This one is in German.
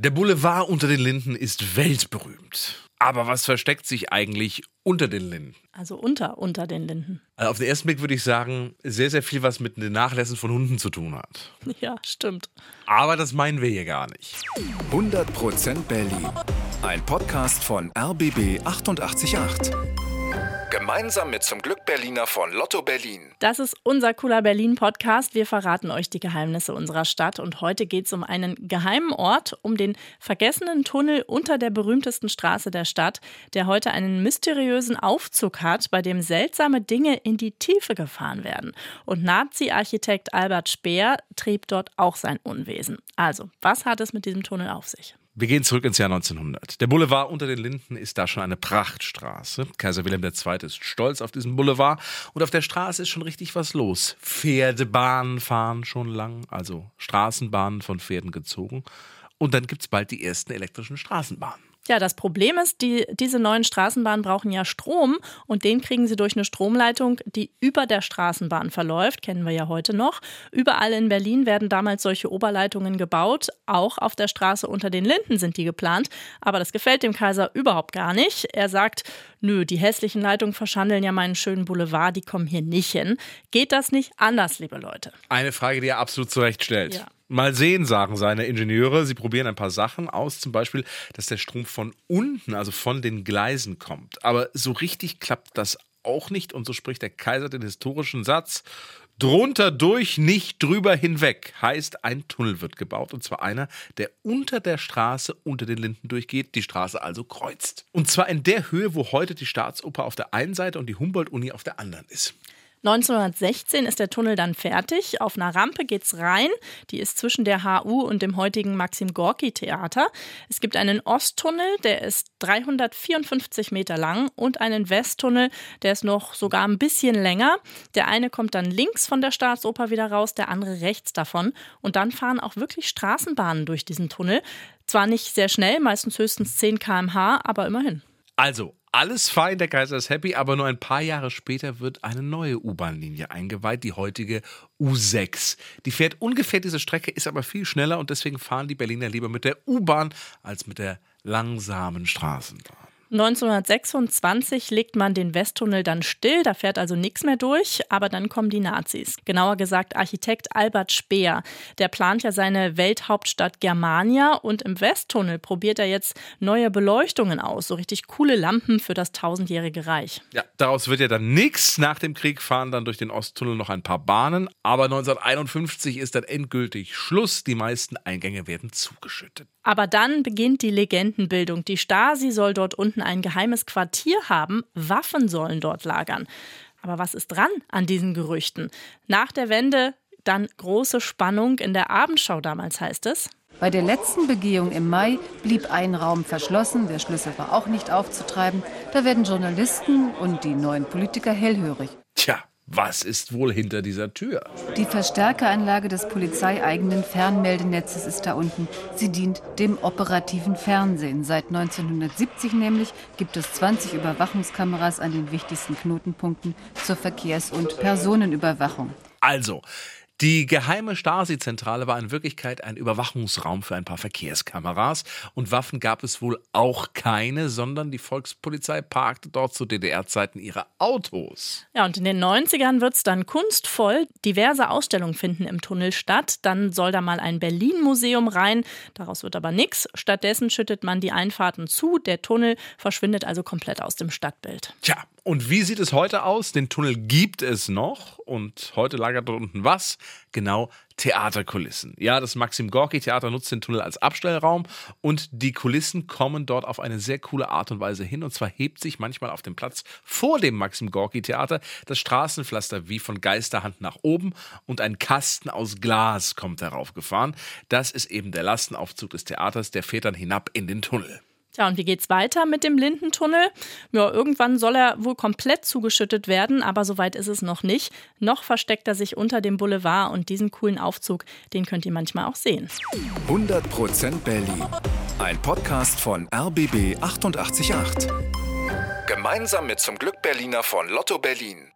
Der Boulevard unter den Linden ist weltberühmt. Aber was versteckt sich eigentlich unter den Linden? Also unter, unter den Linden. Also auf den ersten Blick würde ich sagen, sehr, sehr viel, was mit den Nachlässen von Hunden zu tun hat. Ja, stimmt. Aber das meinen wir hier gar nicht. 100% Berlin. Ein Podcast von RBB 888. Gemeinsam mit zum Glück Berliner von Lotto Berlin. Das ist unser cooler Berlin-Podcast. Wir verraten euch die Geheimnisse unserer Stadt. Und heute geht es um einen geheimen Ort, um den vergessenen Tunnel unter der berühmtesten Straße der Stadt, der heute einen mysteriösen Aufzug hat, bei dem seltsame Dinge in die Tiefe gefahren werden. Und Nazi-Architekt Albert Speer trieb dort auch sein Unwesen. Also, was hat es mit diesem Tunnel auf sich? Wir gehen zurück ins Jahr 1900. Der Boulevard unter den Linden ist da schon eine Prachtstraße. Kaiser Wilhelm II. ist stolz auf diesen Boulevard und auf der Straße ist schon richtig was los. Pferdebahnen fahren schon lang, also Straßenbahnen von Pferden gezogen. Und dann gibt es bald die ersten elektrischen Straßenbahnen. Ja, das Problem ist, die, diese neuen Straßenbahnen brauchen ja Strom und den kriegen sie durch eine Stromleitung, die über der Straßenbahn verläuft, kennen wir ja heute noch. Überall in Berlin werden damals solche Oberleitungen gebaut, auch auf der Straße unter den Linden sind die geplant, aber das gefällt dem Kaiser überhaupt gar nicht. Er sagt, nö, die hässlichen Leitungen verschandeln ja meinen schönen Boulevard, die kommen hier nicht hin. Geht das nicht anders, liebe Leute? Eine Frage, die er absolut zurecht stellt. Ja. Mal sehen, sagen seine Ingenieure. Sie probieren ein paar Sachen aus, zum Beispiel, dass der Strom von unten, also von den Gleisen kommt. Aber so richtig klappt das auch nicht und so spricht der Kaiser den historischen Satz. Drunter durch, nicht drüber hinweg. Heißt, ein Tunnel wird gebaut und zwar einer, der unter der Straße unter den Linden durchgeht, die Straße also kreuzt. Und zwar in der Höhe, wo heute die Staatsoper auf der einen Seite und die Humboldt-Uni auf der anderen ist. 1916 ist der Tunnel dann fertig. Auf einer Rampe geht's rein. Die ist zwischen der HU und dem heutigen Maxim Gorki Theater. Es gibt einen Osttunnel, der ist 354 Meter lang und einen Westtunnel, der ist noch sogar ein bisschen länger. Der eine kommt dann links von der Staatsoper wieder raus, der andere rechts davon. Und dann fahren auch wirklich Straßenbahnen durch diesen Tunnel. Zwar nicht sehr schnell, meistens höchstens 10 km/h, aber immerhin. Also, alles fein, der Kaiser ist happy, aber nur ein paar Jahre später wird eine neue U-Bahn-Linie eingeweiht, die heutige U6. Die fährt ungefähr diese Strecke, ist aber viel schneller und deswegen fahren die Berliner lieber mit der U-Bahn als mit der langsamen Straßenbahn. 1926 legt man den Westtunnel dann still, da fährt also nichts mehr durch, aber dann kommen die Nazis. Genauer gesagt Architekt Albert Speer. Der plant ja seine Welthauptstadt Germania und im Westtunnel probiert er jetzt neue Beleuchtungen aus, so richtig coole Lampen für das tausendjährige Reich. Ja, daraus wird ja dann nichts. Nach dem Krieg fahren dann durch den Osttunnel noch ein paar Bahnen, aber 1951 ist dann endgültig Schluss. Die meisten Eingänge werden zugeschüttet. Aber dann beginnt die Legendenbildung. Die Stasi soll dort unten ein geheimes Quartier haben, Waffen sollen dort lagern. Aber was ist dran an diesen Gerüchten? Nach der Wende dann große Spannung in der Abendschau damals heißt es. Bei der letzten Begehung im Mai blieb ein Raum verschlossen, der Schlüssel war auch nicht aufzutreiben. Da werden Journalisten und die neuen Politiker hellhörig. Was ist wohl hinter dieser Tür? Die Verstärkeranlage des polizeieigenen Fernmeldenetzes ist da unten. Sie dient dem operativen Fernsehen. Seit 1970 nämlich gibt es 20 Überwachungskameras an den wichtigsten Knotenpunkten zur Verkehrs- und Personenüberwachung. Also, die geheime Stasi-Zentrale war in Wirklichkeit ein Überwachungsraum für ein paar Verkehrskameras und Waffen gab es wohl auch keine, sondern die Volkspolizei parkte dort zu DDR-Zeiten ihre Autos. Ja, und in den 90ern wird es dann kunstvoll. Diverse Ausstellungen finden im Tunnel statt. Dann soll da mal ein Berlin-Museum rein. Daraus wird aber nichts. Stattdessen schüttet man die Einfahrten zu. Der Tunnel verschwindet also komplett aus dem Stadtbild. Tja, und wie sieht es heute aus? Den Tunnel gibt es noch und heute lagert dort unten was? Genau, Theaterkulissen. Ja, das Maxim Gorki Theater nutzt den Tunnel als Abstellraum und die Kulissen kommen dort auf eine sehr coole Art und Weise hin. Und zwar hebt sich manchmal auf dem Platz vor dem Maxim Gorki Theater das Straßenpflaster wie von Geisterhand nach oben und ein Kasten aus Glas kommt darauf gefahren. Das ist eben der Lastenaufzug des Theaters, der fährt dann hinab in den Tunnel. Ja, und wie geht's weiter mit dem Lindentunnel? Ja, irgendwann soll er wohl komplett zugeschüttet werden, aber soweit ist es noch nicht. Noch versteckt er sich unter dem Boulevard und diesen coolen Aufzug, den könnt ihr manchmal auch sehen. 100% Berlin. Ein Podcast von RBB 888. Gemeinsam mit zum Glück Berliner von Lotto Berlin.